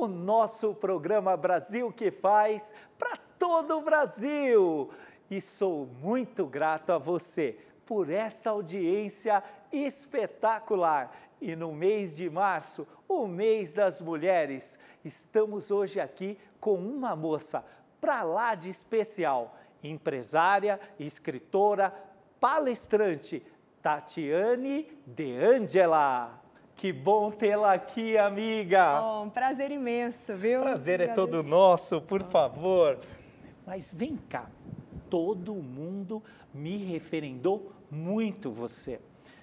o nosso programa Brasil que faz para todo o Brasil. E sou muito grato a você por essa audiência espetacular. E no mês de março, o mês das mulheres, estamos hoje aqui com uma moça para lá de especial, empresária, escritora, palestrante, Tatiane De Angela. Que bom tê-la aqui, amiga. Oh, um prazer imenso, viu? Prazer é todo nosso, por favor. Mas vem cá, todo mundo me referendou muito você.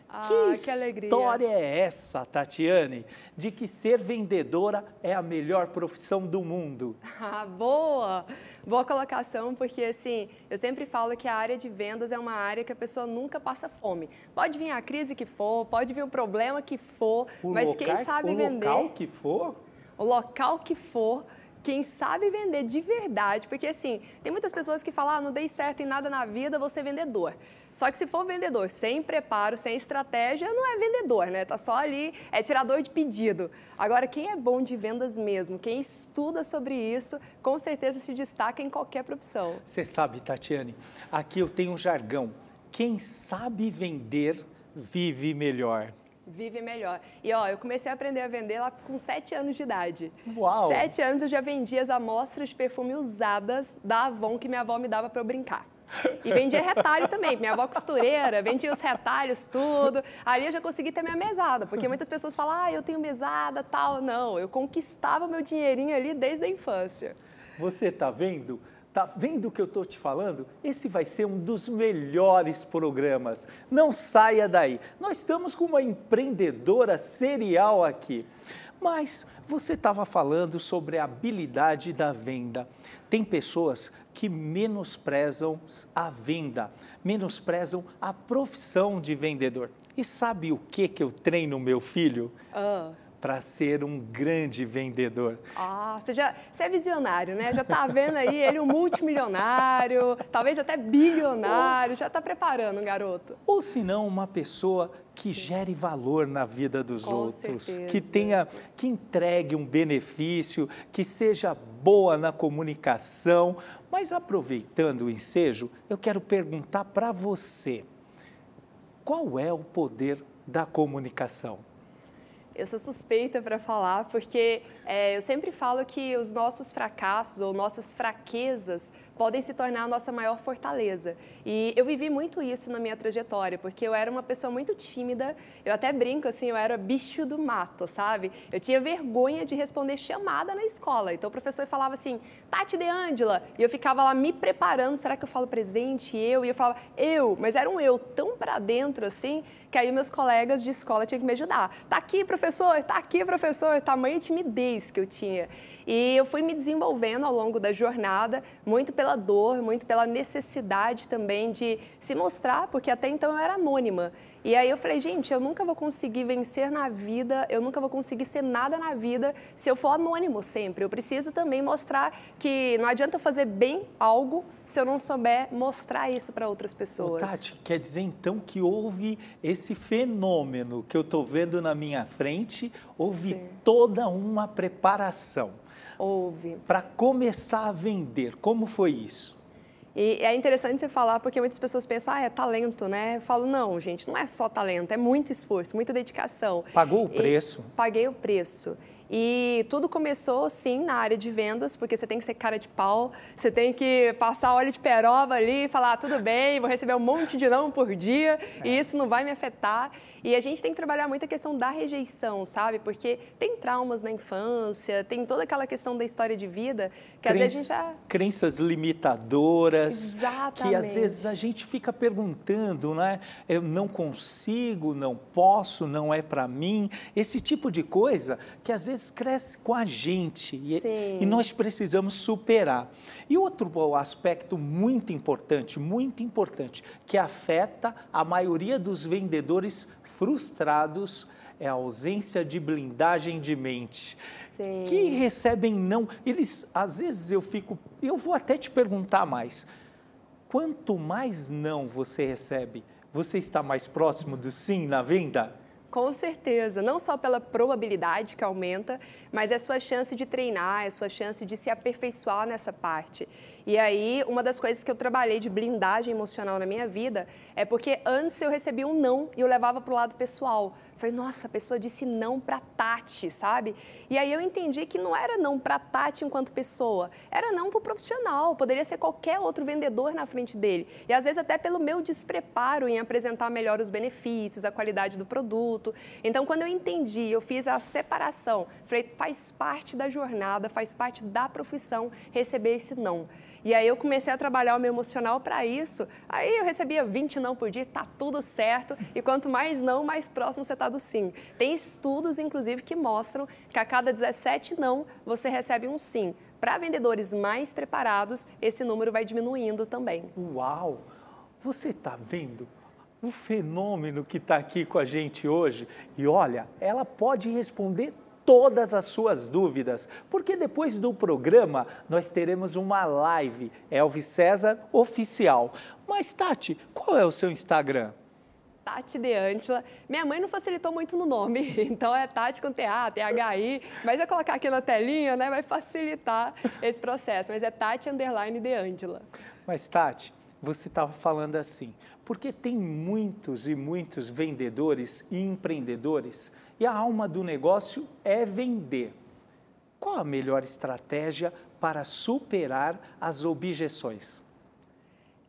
Ah, que, que alegria. história é essa, Tatiane, de que ser vendedora é a melhor profissão do mundo? Ah, boa! Boa colocação, porque assim, eu sempre falo que a área de vendas é uma área que a pessoa nunca passa fome. Pode vir a crise que for, pode vir o problema que for, O mas local, quem sabe o vender, local que for, o local que for, quem sabe vender de verdade, porque assim, tem muitas pessoas que falam, ah, não dei certo em nada na vida, vou ser vendedor. Só que se for vendedor sem preparo, sem estratégia, não é vendedor, né? Tá só ali, é tirador de pedido. Agora, quem é bom de vendas mesmo, quem estuda sobre isso, com certeza se destaca em qualquer profissão. você sabe, Tatiane, aqui eu tenho um jargão. Quem sabe vender, vive melhor. Vive melhor. E ó, eu comecei a aprender a vender lá com sete anos de idade. Uau! Sete anos eu já vendia as amostras de perfume usadas da Avon que minha avó me dava para eu brincar. E vendia retalho também, minha avó costureira, vendia os retalhos, tudo. Ali eu já consegui ter minha mesada, porque muitas pessoas falam, ah, eu tenho mesada, tal. Não, eu conquistava meu dinheirinho ali desde a infância. Você tá vendo? Tá vendo o que eu tô te falando? Esse vai ser um dos melhores programas. Não saia daí. Nós estamos com uma empreendedora serial aqui. Mas você estava falando sobre a habilidade da venda. Tem pessoas que menosprezam a venda, menosprezam a profissão de vendedor. E sabe o que que eu treino meu filho? Ah. Para ser um grande vendedor. Ah, você, já, você é visionário, né? Já tá vendo aí ele um multimilionário, talvez até bilionário, já tá preparando, garoto. Ou se não, uma pessoa que gere valor na vida dos Com outros, certeza. que tenha, que entregue um benefício, que seja boa na comunicação. Mas aproveitando o ensejo, eu quero perguntar para você: qual é o poder da comunicação? Eu sou suspeita para falar porque é, eu sempre falo que os nossos fracassos ou nossas fraquezas podem se tornar a nossa maior fortaleza. E eu vivi muito isso na minha trajetória, porque eu era uma pessoa muito tímida, eu até brinco assim, eu era bicho do mato, sabe? Eu tinha vergonha de responder chamada na escola. Então o professor falava assim, Tati De Angela, e eu ficava lá me preparando, será que eu falo presente, eu? E eu falava, eu, mas era um eu tão para dentro assim, que aí meus colegas de escola tinham que me ajudar. Tá aqui, professor, tá aqui, professor, tamanha timidez que eu tinha. E eu fui me desenvolvendo ao longo da jornada, muito pela dor, muito pela necessidade também de se mostrar, porque até então eu era anônima. E aí eu falei, gente, eu nunca vou conseguir vencer na vida, eu nunca vou conseguir ser nada na vida se eu for anônimo sempre. Eu preciso também mostrar que não adianta eu fazer bem algo se eu não souber mostrar isso para outras Ô, pessoas. Tati, quer dizer então que houve esse fenômeno que eu estou vendo na minha frente, houve Sim. toda uma preparação Houve. para começar a vender. Como foi isso? E é interessante você falar porque muitas pessoas pensam, ah, é talento, né? Eu falo, não, gente, não é só talento, é muito esforço, muita dedicação. Pagou o E preço? paguei o preço. E tudo começou, sim, na área de vendas, porque você tem que ser cara de pau, você tem que passar óleo de peroba ali e falar, "Ah, tudo bem, vou receber um monte de não por dia e isso não vai me afetar. E a gente tem que trabalhar muito a questão da rejeição, sabe? Porque tem traumas na infância, tem toda aquela questão da história de vida, que às vezes a gente já... Crenças limitadoras. Que às Exatamente. vezes a gente fica perguntando, né? Eu não consigo, não posso, não é para mim. Esse tipo de coisa que às vezes cresce com a gente e, e nós precisamos superar. E outro aspecto muito importante, muito importante, que afeta a maioria dos vendedores frustrados é a ausência de blindagem de mente Sim. que recebem não. Eles, às vezes eu fico, eu vou até te perguntar mais. Quanto mais não você recebe, você está mais próximo do sim na venda? Com certeza, não só pela probabilidade que aumenta, mas é sua chance de treinar, é sua chance de se aperfeiçoar nessa parte. E aí, uma das coisas que eu trabalhei de blindagem emocional na minha vida é porque antes eu recebia um não e eu levava para o lado pessoal. Falei, nossa, a pessoa disse não para Tati, sabe? E aí eu entendi que não era não para Tati enquanto pessoa, era não para o profissional, poderia ser qualquer outro vendedor na frente dele. E às vezes até pelo meu despreparo em apresentar melhor os benefícios, a qualidade do produto. Então, quando eu entendi, eu fiz a separação, falei, faz parte da jornada, faz parte da profissão receber esse não. E aí eu comecei a trabalhar o meu emocional para isso. Aí eu recebia 20 não por dia, tá tudo certo. E quanto mais não, mais próximo você está do sim. Tem estudos, inclusive, que mostram que a cada 17 não, você recebe um sim. Para vendedores mais preparados, esse número vai diminuindo também. Uau! Você está vendo o fenômeno que está aqui com a gente hoje? E olha, ela pode responder todas as suas dúvidas, porque depois do programa nós teremos uma live Elvis César oficial. Mas Tati, qual é o seu Instagram? Tati De Antila. Minha mãe não facilitou muito no nome, então é Tati com TA, THI, mas vai colocar aqui na telinha, né, vai facilitar esse processo, mas é Tati Underline De Antila. Mas Tati, você estava falando assim, porque tem muitos e muitos vendedores e empreendedores e a alma do negócio é vender. Qual a melhor estratégia para superar as objeções?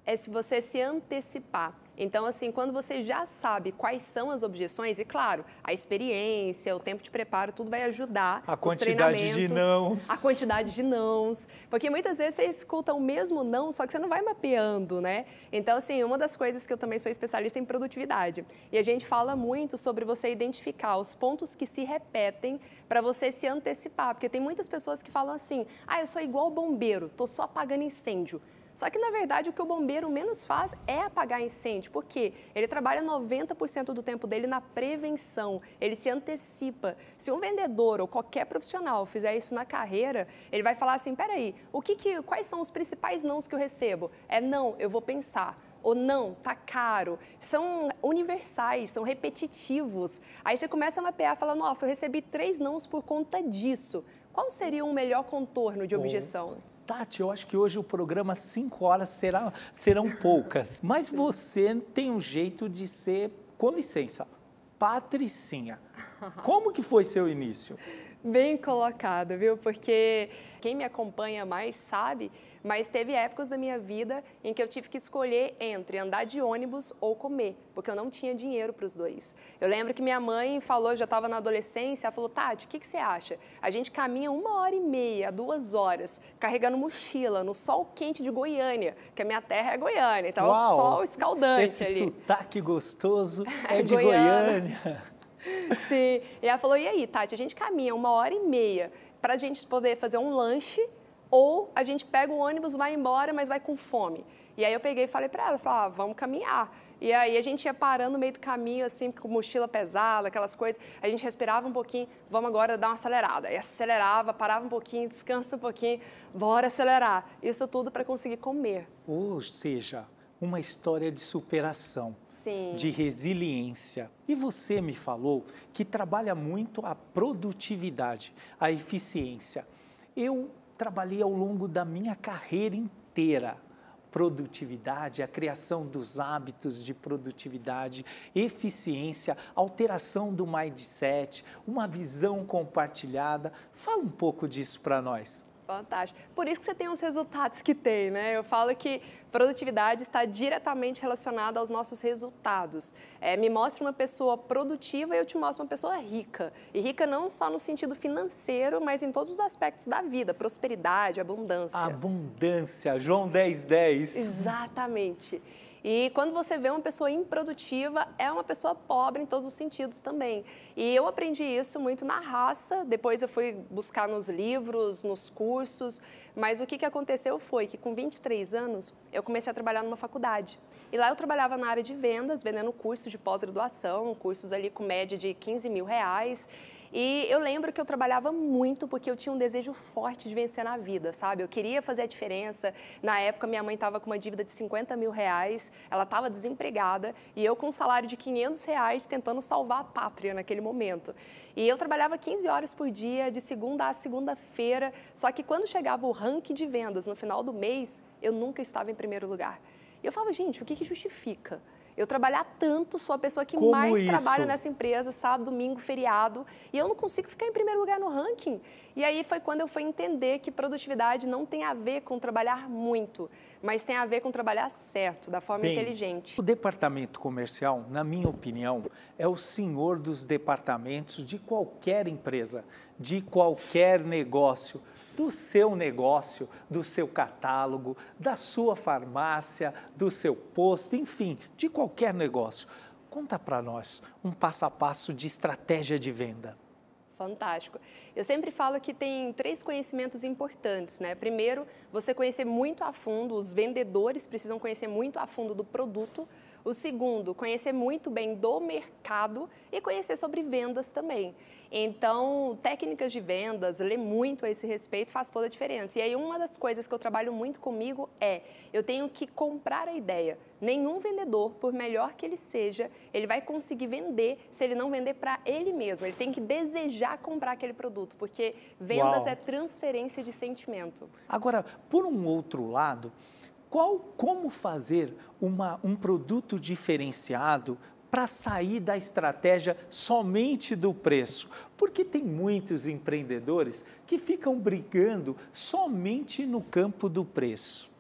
É se você se antecipar. Então, assim, quando você já sabe quais são as objeções, e claro, a experiência, o tempo de preparo, tudo vai ajudar. A quantidade de nãos. A quantidade de nãos. Porque muitas vezes você escuta o mesmo não, só que você não vai mapeando, né? Então, assim, uma das coisas que eu também sou especialista em produtividade. E a gente fala muito sobre você identificar os pontos que se repetem para você se antecipar. Porque tem muitas pessoas que falam assim: ah, eu sou igual bombeiro, tô só apagando incêndio. Só que, na verdade, o que o bombeiro menos faz é apagar incêndio, porque ele trabalha 90% do tempo dele na prevenção, ele se antecipa. Se um vendedor ou qualquer profissional fizer isso na carreira, ele vai falar assim, peraí, o que que, quais são os principais nãos que eu recebo? É não, eu vou pensar ou não, tá caro. São universais, são repetitivos. Aí você começa a mapear e fala, nossa, eu recebi três nãos por conta disso. Qual seria um melhor contorno de objeção? Tati, eu acho que hoje o programa 5 horas será, serão poucas. Mas você tem um jeito de ser, com licença, patricinha. Como que foi seu início? Bem colocada, viu? Porque quem me acompanha mais sabe, mas teve épocas da minha vida em que eu tive que escolher entre andar de ônibus ou comer, porque eu não tinha dinheiro para os dois. Eu lembro que minha mãe falou, já estava na adolescência, ela falou, Tati, o que, que você acha? A gente caminha uma hora e meia, duas horas, carregando mochila no sol quente de Goiânia, que a minha terra é Goiânia, então Uau, é o sol escaldante esse ali. Esse sotaque gostoso é de Goiânia. Sim. E ela falou: e aí, Tati, a gente caminha uma hora e meia para a gente poder fazer um lanche ou a gente pega o ônibus, vai embora, mas vai com fome. E aí eu peguei e falei para ela, falei, ah, vamos caminhar. E aí a gente ia parando no meio do caminho, assim, com mochila pesada, aquelas coisas. A gente respirava um pouquinho, vamos agora dar uma acelerada. E acelerava, parava um pouquinho, descansa um pouquinho, bora acelerar. Isso tudo para conseguir comer. Ou seja, uma história de superação, Sim. de resiliência. E você me falou que trabalha muito a produtividade, a eficiência. Eu trabalhei ao longo da minha carreira inteira produtividade, a criação dos hábitos de produtividade, eficiência, alteração do mindset, uma visão compartilhada. Fala um pouco disso para nós. Fantástico. Por isso que você tem os resultados que tem, né? Eu falo que produtividade está diretamente relacionada aos nossos resultados. É, me mostre uma pessoa produtiva e eu te mostro uma pessoa rica. E rica não só no sentido financeiro, mas em todos os aspectos da vida, prosperidade, abundância. Abundância, João 10, 10. Exatamente. E quando você vê uma pessoa improdutiva, é uma pessoa pobre em todos os sentidos também. E eu aprendi isso muito na raça, depois eu fui buscar nos livros, nos cursos, mas o que, que aconteceu foi que com 23 anos eu comecei a trabalhar numa faculdade. E lá eu trabalhava na área de vendas, vendendo cursos de pós-graduação, cursos ali com média de 15 mil reais. E eu lembro que eu trabalhava muito porque eu tinha um desejo forte de vencer na vida, sabe? Eu queria fazer a diferença. Na época, minha mãe estava com uma dívida de 50 mil reais, ela estava desempregada e eu com um salário de 500 reais tentando salvar a pátria naquele momento. E eu trabalhava 15 horas por dia, de segunda a segunda-feira, só que quando chegava o ranking de vendas no final do mês, eu nunca estava em primeiro lugar. E eu falava, gente, o que, que justifica? Eu trabalhar tanto, sou a pessoa que Como mais isso? trabalha nessa empresa, sábado, domingo, feriado, e eu não consigo ficar em primeiro lugar no ranking. E aí foi quando eu fui entender que produtividade não tem a ver com trabalhar muito, mas tem a ver com trabalhar certo, da forma Bem, inteligente. O departamento comercial, na minha opinião, é o senhor dos departamentos de qualquer empresa, de qualquer negócio do seu negócio, do seu catálogo, da sua farmácia, do seu posto, enfim, de qualquer negócio. Conta para nós um passo a passo de estratégia de venda. Fantástico. Eu sempre falo que tem três conhecimentos importantes, né? Primeiro, você conhecer muito a fundo, os vendedores precisam conhecer muito a fundo do produto. O segundo, conhecer muito bem do mercado e conhecer sobre vendas também. Então, técnicas de vendas, ler muito a esse respeito faz toda a diferença. E aí, uma das coisas que eu trabalho muito comigo é: eu tenho que comprar a ideia. Nenhum vendedor, por melhor que ele seja, ele vai conseguir vender se ele não vender para ele mesmo. Ele tem que desejar comprar aquele produto, porque vendas Uau. é transferência de sentimento. Agora, por um outro lado, qual, como fazer uma, um produto diferenciado para sair da estratégia somente do preço? Porque tem muitos empreendedores que ficam brigando somente no campo do preço.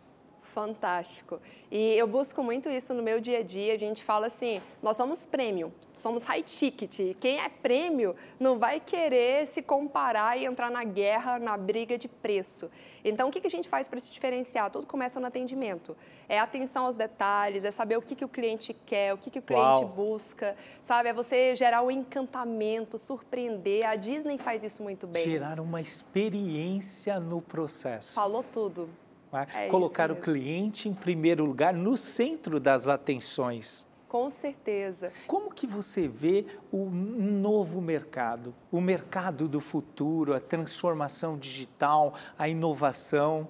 Fantástico. E eu busco muito isso no meu dia a dia. A gente fala assim: nós somos prêmio, somos high ticket. Quem é prêmio não vai querer se comparar e entrar na guerra, na briga de preço. Então, o que a gente faz para se diferenciar? Tudo começa no atendimento. É atenção aos detalhes, é saber o que, que o cliente quer, o que, que o cliente Uau. busca, sabe? É você gerar o encantamento, surpreender. A Disney faz isso muito bem. Gerar uma experiência no processo. Falou tudo. Não é? Colocar o cliente em primeiro lugar, no centro das atenções. Com certeza. Como que você vê o novo mercado, o mercado do futuro, a transformação digital, a inovação?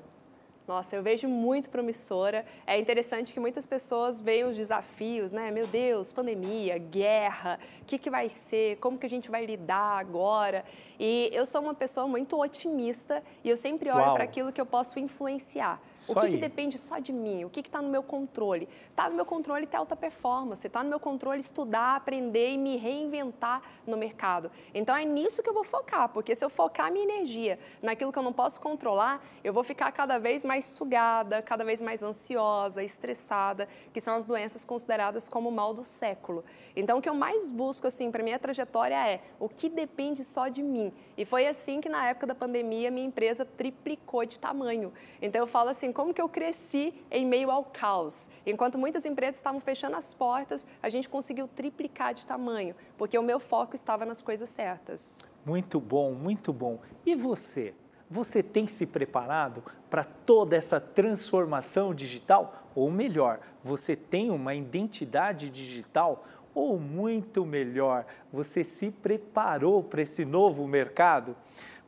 Nossa, eu vejo muito promissora. É interessante que muitas pessoas veem os desafios, né? Meu Deus, pandemia, guerra, o que, que vai ser, como que a gente vai lidar agora. E eu sou uma pessoa muito otimista e eu sempre olho para aquilo que eu posso influenciar. O que, que depende só de mim? O que está no meu controle? Está no meu controle ter alta performance, está no meu controle estudar, aprender e me reinventar no mercado. Então é nisso que eu vou focar, porque se eu focar minha energia naquilo que eu não posso controlar, eu vou ficar cada vez mais sugada, cada vez mais ansiosa, estressada, que são as doenças consideradas como o mal do século. Então o que eu mais busco assim para minha trajetória é o que depende só de mim. E foi assim que na época da pandemia minha empresa triplicou de tamanho. Então eu falo assim, como que eu cresci em meio ao caos? Enquanto muitas empresas estavam fechando as portas, a gente conseguiu triplicar de tamanho, porque o meu foco estava nas coisas certas. Muito bom, muito bom. E você? Você tem se preparado para toda essa transformação digital? Ou melhor, você tem uma identidade digital? Ou muito melhor, você se preparou para esse novo mercado?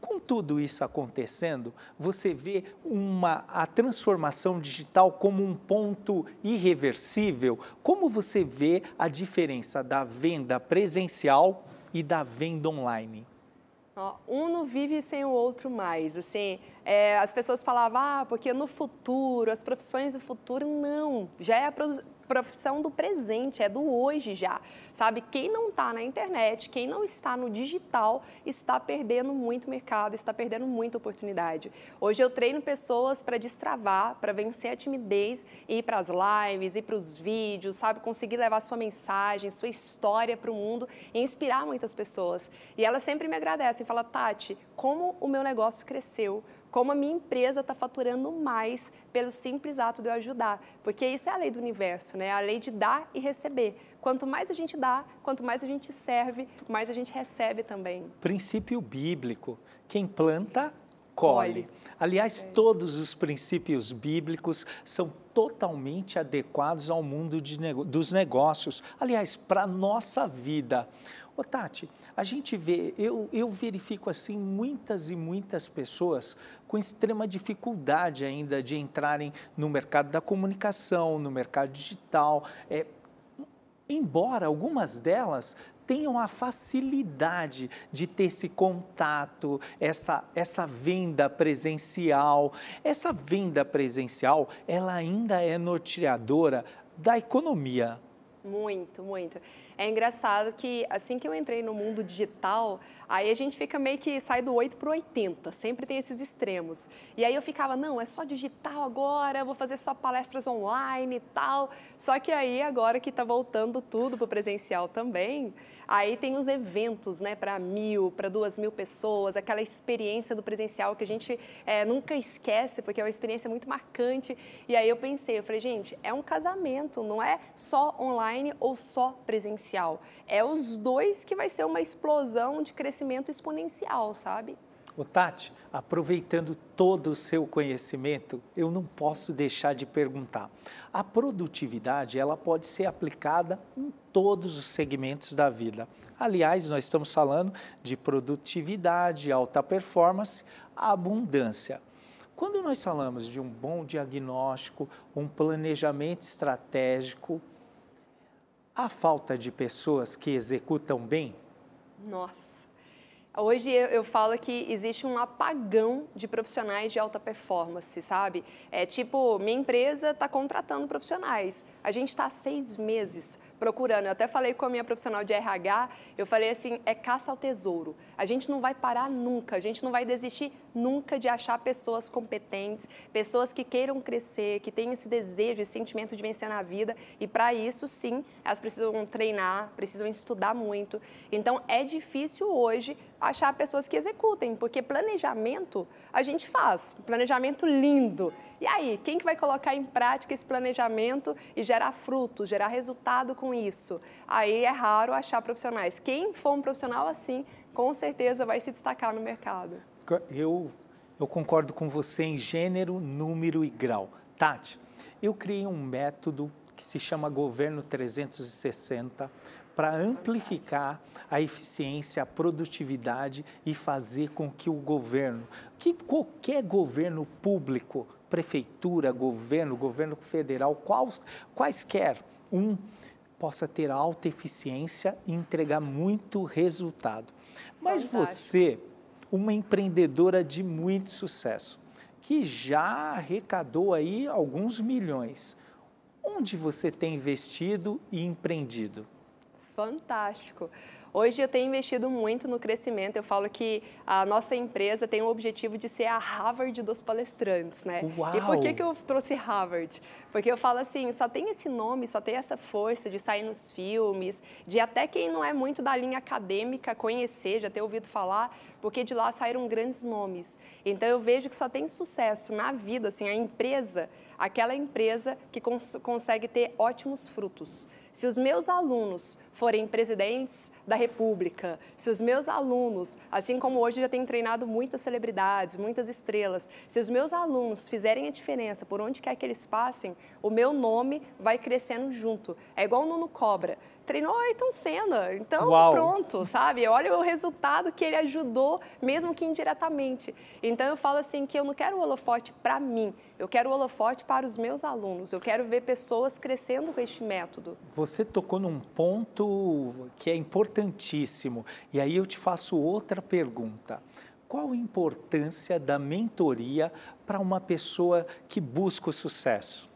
Com tudo isso acontecendo, você vê uma, a transformação digital como um ponto irreversível? Como você vê a diferença da venda presencial e da venda online? Um não vive sem o outro mais. Assim, é, as pessoas falavam, ah, porque no futuro, as profissões do futuro, não. Já é a profissão do presente, é do hoje já. Sabe? Quem não está na internet, quem não está no digital, está perdendo muito mercado, está perdendo muita oportunidade. Hoje eu treino pessoas para destravar, para vencer a timidez, ir para as lives, ir para os vídeos, sabe? Conseguir levar sua mensagem, sua história para o mundo e inspirar muitas pessoas. E elas sempre me agradecem, falam, Tati, como o meu negócio cresceu, como a minha empresa está faturando mais pelo simples ato de eu ajudar. Porque isso é a lei do universo, né? A lei de dar e receber. Quanto mais a gente dá, quanto mais a gente serve, mais a gente recebe também. Princípio bíblico: quem planta, colhe. Aliás, todos os princípios bíblicos são totalmente adequados ao mundo nego- dos negócios. Aliás, para a nossa vida. Ô Tati, a gente vê, eu, eu verifico assim muitas e muitas pessoas com extrema dificuldade ainda de entrarem no mercado da comunicação, no mercado digital. É, embora algumas delas tenham a facilidade de ter esse contato, essa, essa venda presencial. Essa venda presencial, ela ainda é norteadora da economia. Muito, muito. É engraçado que assim que eu entrei no mundo digital, aí a gente fica meio que sai do 8 para o 80, sempre tem esses extremos. E aí eu ficava, não, é só digital agora, vou fazer só palestras online e tal. Só que aí agora que está voltando tudo para o presencial também, aí tem os eventos, né, para mil, para duas mil pessoas, aquela experiência do presencial que a gente é, nunca esquece, porque é uma experiência muito marcante. E aí eu pensei, eu falei, gente, é um casamento, não é só online ou só presencial. É os dois que vai ser uma explosão de crescimento exponencial, sabe? O Tati, aproveitando todo o seu conhecimento, eu não posso deixar de perguntar. A produtividade, ela pode ser aplicada em todos os segmentos da vida. Aliás, nós estamos falando de produtividade, alta performance, abundância. Quando nós falamos de um bom diagnóstico, um planejamento estratégico, a falta de pessoas que executam bem? Nossa. Hoje eu, falo que existe um apagão de profissionais de alta performance, sabe? É tipo, minha empresa está contratando profissionais. A gente está há seis meses procurando. Eu até falei com a minha profissional de RH, eu falei assim, é caça ao tesouro. A gente não vai parar nunca, a gente não vai desistir nunca de achar pessoas competentes, pessoas que queiram crescer, que tenham esse desejo, esse sentimento de vencer na vida. E para isso, sim, elas precisam treinar, precisam estudar muito. Então, é difícil hoje achar pessoas que executem, porque planejamento a gente faz, planejamento lindo. E aí, quem que vai colocar em prática esse planejamento e gerar frutos, gerar resultado com isso? Aí é raro achar profissionais. Quem for um profissional assim, com certeza vai se destacar no mercado. Eu, eu concordo com você em gênero, número e grau. Tati, eu criei um método que se chama Governo 360 para amplificar a eficiência, a produtividade e fazer com que o governo, que qualquer governo público, prefeitura, governo, governo federal, quais, quaisquer um, possa ter alta eficiência e entregar muito resultado. Mas Fantástico. você, uma empreendedora de muito sucesso, que já arrecadou aí alguns milhões, onde você tem investido e empreendido? Fantástico. Hoje eu tenho investido muito no crescimento. Eu falo que a nossa empresa tem o objetivo de ser a Harvard dos palestrantes, né? Uau. E por que, que eu trouxe Harvard? Porque eu falo assim, só tem esse nome, só tem essa força de sair nos filmes, de até quem não é muito da linha acadêmica conhecer, já ter ouvido falar, porque de lá saíram grandes nomes. Então eu vejo que só tem sucesso na vida, assim, a empresa, aquela empresa que cons consegue ter ótimos frutos. Se os meus alunos forem presidentes da República, se os meus alunos, assim como hoje já tenho treinado muitas celebridades, muitas estrelas, se os meus alunos fizerem a diferença por onde quer que eles passem, o meu nome vai crescendo junto. É igual o Nuno Cobra treinou Ayrton Senna. Então, Uau. pronto, sabe? Olha o resultado que ele ajudou, mesmo que indiretamente. Então, eu falo assim que eu não quero o holofote para mim, eu quero o holofote para os meus alunos. Eu quero ver pessoas crescendo com este método. Você tocou num ponto que é importantíssimo. E aí eu te faço outra pergunta. Qual a importância da mentoria para uma pessoa que busca o sucesso?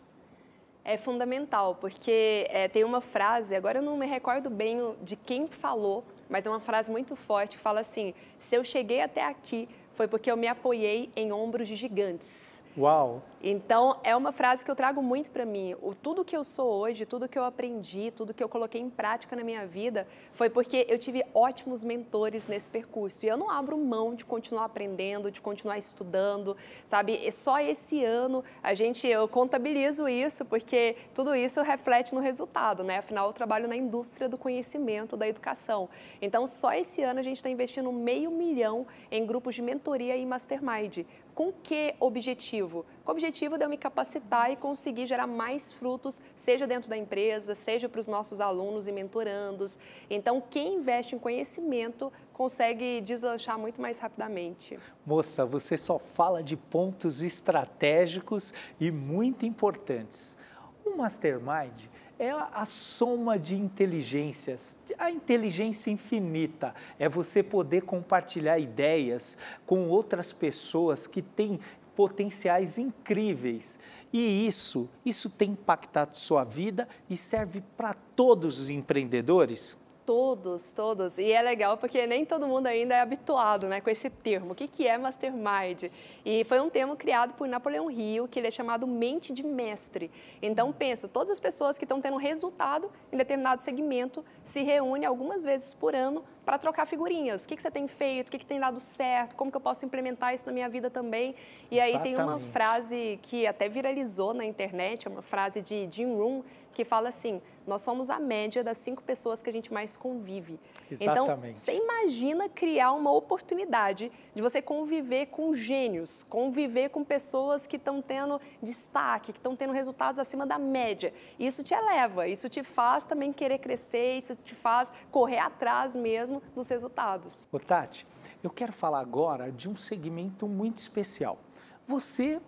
É fundamental, porque é, tem uma frase, agora eu não me recordo bem de quem falou, mas é uma frase muito forte que fala assim: se eu cheguei até aqui foi porque eu me apoiei em ombros de gigantes. Uau! Então, é uma frase que eu trago muito para mim. O, tudo que eu sou hoje, tudo que eu aprendi, tudo que eu coloquei em prática na minha vida, foi porque eu tive ótimos mentores nesse percurso. E eu não abro mão de continuar aprendendo, de continuar estudando, sabe? E só esse ano a gente, eu contabilizo isso, porque tudo isso reflete no resultado, né? Afinal, eu trabalho na indústria do conhecimento, da educação. Então, só esse ano a gente está investindo meio milhão em grupos de mentoria e mastermind Com que objetivo? Com o objetivo de eu me capacitar e conseguir gerar mais frutos, seja dentro da empresa, seja para os nossos alunos e mentorandos. Então, quem investe em conhecimento consegue deslanchar muito mais rapidamente. Moça, você só fala de pontos estratégicos e muito importantes. O Mastermind é a soma de inteligências, a inteligência infinita. É você poder compartilhar ideias com outras pessoas que têm potenciais incríveis. E isso, isso tem impactado sua vida e serve para todos os empreendedores? Todos, todos. E é legal porque nem todo mundo ainda é habituado né, com esse termo. O que, que é mastermind? E foi um termo criado por Napoleão Hill, que ele é chamado mente de mestre. Então, pensa, todas as pessoas que estão tendo resultado em determinado segmento se reúnem algumas vezes por ano para trocar figurinhas. O que, que você tem feito? O que, que tem dado certo? Como que eu posso implementar isso na minha vida também? E aí tem uma frase que até viralizou na internet, é uma frase de Jim Rohn, que fala assim: nós somos a média das cinco pessoas que a gente mais convive. Então, Exatamente. Então, você imagina criar uma oportunidade de você conviver com gênios, conviver com pessoas que estão tendo destaque, que estão tendo resultados acima da média. Isso te eleva, isso te faz também querer crescer, isso te faz correr atrás mesmo dos resultados. Ô Tati, eu quero falar agora de um segmento muito especial. Você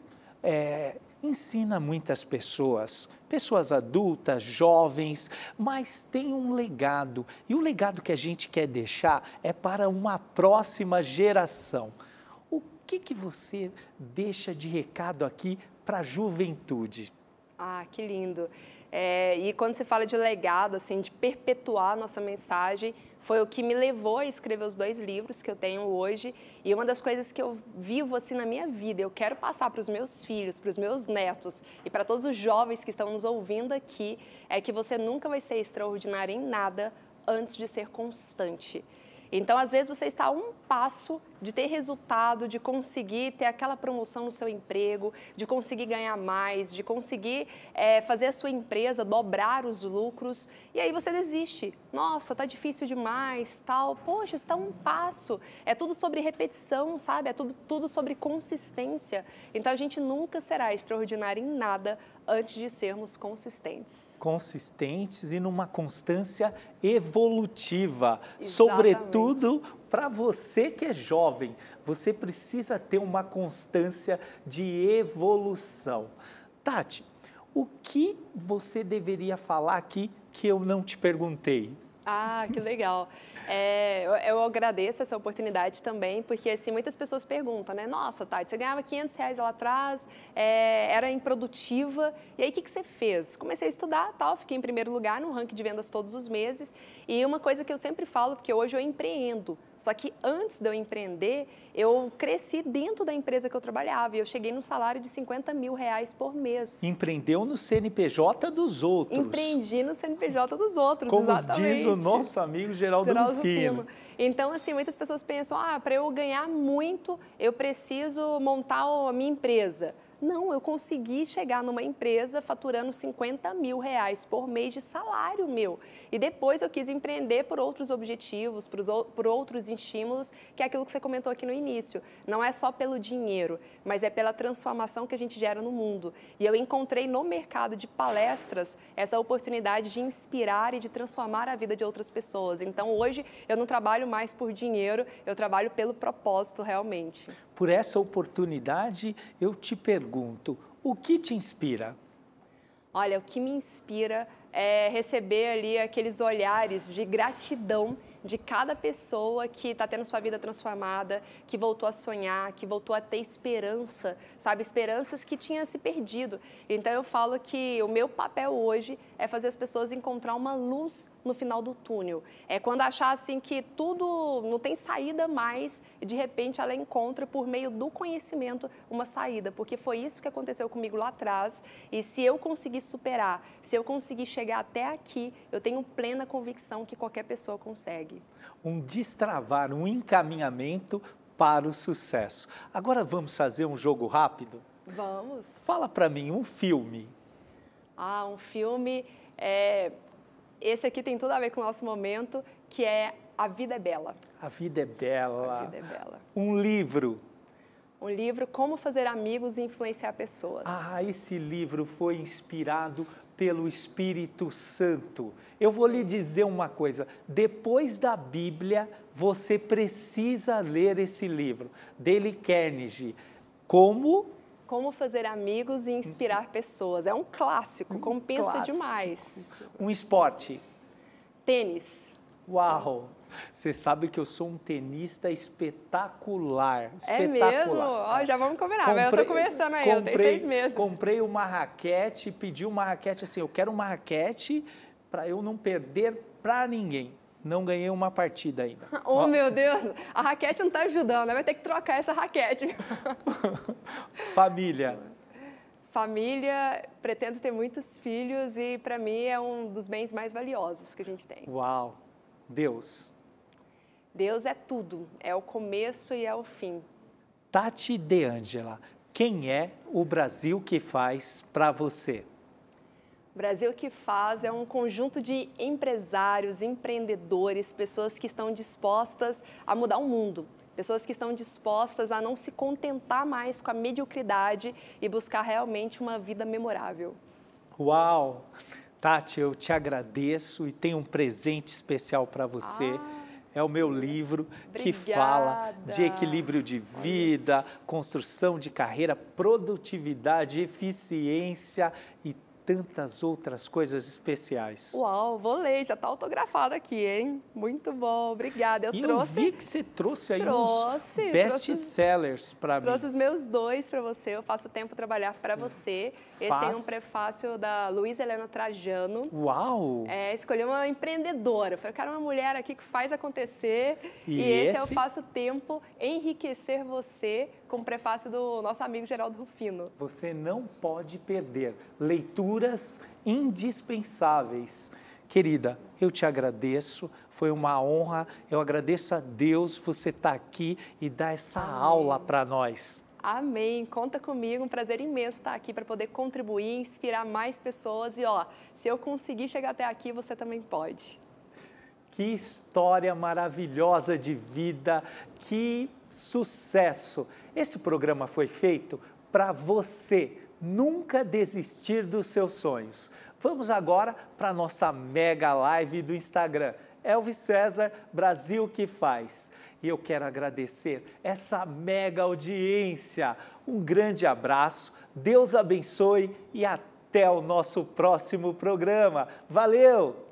é, ensina muitas pessoas, pessoas adultas, jovens, mas tem um legado. E o legado que a gente quer deixar é para uma próxima geração. O que, que você deixa de recado aqui para a juventude? Ah, que lindo. É, e quando você fala de legado, assim, de perpetuar a nossa mensagem, foi o que me levou a escrever os dois livros que eu tenho hoje. E uma das coisas que eu vivo assim na minha vida, eu quero passar para os meus filhos, para os meus netos e para todos os jovens que estão nos ouvindo aqui, é que você nunca vai ser extraordinário em nada antes de ser constante. Então, às vezes, você está a um passo de ter resultado, de conseguir ter aquela promoção no seu emprego, de conseguir ganhar mais, de conseguir é, fazer a sua empresa dobrar os lucros, e aí você desiste. Nossa, tá difícil demais, tal. Poxa, está um passo. É tudo sobre repetição, sabe? É tudo, tudo sobre consistência. Então a gente nunca será extraordinário em nada antes de sermos consistentes. Consistentes e numa constância evolutiva, Exatamente. sobretudo para você que é jovem, você precisa ter uma constância de evolução. Tati, o que você deveria falar aqui que eu não te perguntei? Ah, que legal. É, eu, agradeço essa oportunidade também, porque assim, muitas pessoas perguntam, né? Nossa, Tati, você ganhava 500 reais lá atrás, é, era improdutiva, e aí o que, que você fez? Comecei a estudar, tal, fiquei em primeiro lugar no ranking de vendas todos os meses, e uma coisa que eu sempre falo, porque hoje eu empreendo, só que antes de eu empreender, eu cresci dentro da empresa que eu trabalhava e eu cheguei no salário de 50 mil reais por mês. Empreendeu no CNPJ dos outros. Empreendi no CNPJ dos outros, Como exatamente. diz o nosso amigo Geraldo, Geraldo Rufino. Então, assim, muitas pessoas pensam, ah, para eu ganhar muito, eu preciso montar a minha empresa. Não, eu consegui chegar numa empresa faturando 50 mil reais por mês de salário meu. E depois eu quis empreender por outros objetivos, por outros estímulos, que é aquilo que você comentou aqui no início. Não é só pelo dinheiro, mas é pela transformação que a gente gera no mundo. E eu encontrei no mercado de palestras essa oportunidade de inspirar e de transformar a vida de outras pessoas. Então hoje eu não trabalho mais por dinheiro, eu trabalho pelo propósito realmente por essa oportunidade, eu te pergunto: o que te inspira? Olha, o que me inspira é receber ali aqueles olhares de gratidão de cada pessoa que está tendo sua vida transformada, que voltou a sonhar, que voltou a ter esperança, sabe? Esperanças que tinha se perdido. Então eu falo que o meu papel hoje é fazer as pessoas encontrar uma luz no final do túnel. É quando achar assim que tudo não tem saída mais e de repente ela encontra por meio do conhecimento uma saída, porque foi isso que aconteceu comigo lá atrás. E se eu conseguir superar, se eu conseguir chegar até aqui, eu tenho plena convicção que qualquer pessoa consegue um destravar, um encaminhamento para o sucesso. Agora vamos fazer um jogo rápido? Vamos. Fala para mim um filme. Ah, um filme. É... Esse aqui tem tudo a ver com o nosso momento, que é A Vida é Bela. A Vida é Bela. A Vida é Bela. Um livro. Um livro Como Fazer Amigos e Influenciar Pessoas. Ah, esse livro foi inspirado pelo Espírito Santo. Eu vou lhe dizer uma coisa: depois da Bíblia, você precisa ler esse livro, Dale Carnegie. Como como fazer amigos e inspirar pessoas. É um clássico, um compensa clássico. demais. Um esporte. Tênis. Uau! Você sabe que eu sou um tenista espetacular. espetacular. É mesmo? Ó, já vamos combinar, comprei, eu estou começando eu tenho seis meses. Comprei uma raquete, pedi uma raquete assim, eu quero uma raquete para eu não perder para ninguém. Não ganhei uma partida ainda. Oh, Ó. meu Deus! A raquete não está ajudando, né? vai ter que trocar essa raquete. Família. Família, pretendo ter muitos filhos e para mim é um dos bens mais valiosos que a gente tem. Uau! Deus. Deus é tudo, é o começo e é o fim. Tati De Angela, quem é o Brasil que faz para você? O Brasil que faz é um conjunto de empresários, empreendedores, pessoas que estão dispostas a mudar o mundo, pessoas que estão dispostas a não se contentar mais com a mediocridade e buscar realmente uma vida memorável. Uau! Tati, eu te agradeço e tenho um presente especial para você. Ah é o meu livro Obrigada. que fala de equilíbrio de vida, construção de carreira, produtividade, eficiência e tantas outras coisas especiais. Uau, vou ler, já está autografado aqui, hein? Muito bom, obrigada. Eu e trouxe. Eu vi que você trouxe aí trouxe, uns best-sellers para mim. Trouxe os meus dois para você. Eu faço tempo trabalhar para você. Esse Faz. tem um prefácio da Luísa Helena Trajano. Uau! É, escolhi uma empreendedora. Eu quero uma mulher aqui que faz acontecer. E, e esse, esse é o Faço Tempo Enriquecer Você, com o prefácio do nosso amigo Geraldo Rufino. Você não pode perder. Leituras indispensáveis. Querida, eu te agradeço, foi uma honra, eu agradeço a Deus você estar tá aqui e dar essa Amém. aula para nós. Amém. Conta comigo, um prazer imenso estar aqui para poder contribuir, inspirar mais pessoas. E ó, se eu conseguir chegar até aqui, você também pode. Que história maravilhosa de vida, que sucesso! Esse programa foi feito para você nunca desistir dos seus sonhos. Vamos agora para a nossa mega live do Instagram. Elvis César, Brasil que faz. E eu quero agradecer essa mega audiência. Um grande abraço, Deus abençoe e até o nosso próximo programa. Valeu!